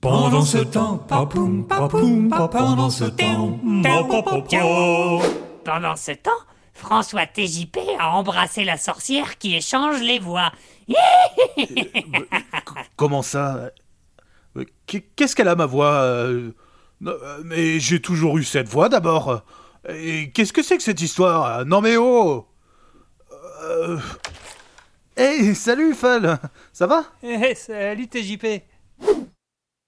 Pendant ce temps, papoum, papoum, pendant ce temps, Pendant ce temps, François TJP a embrassé la sorcière qui échange les voix. Euh, comment ça? Euh, qu'est-ce qu'elle a ma voix euh, Mais j'ai toujours eu cette voix d'abord. Et qu'est-ce que c'est que cette histoire? Ah, non mais oh! Euh... Hey, salut Fal Ça va? Eh, salut TJP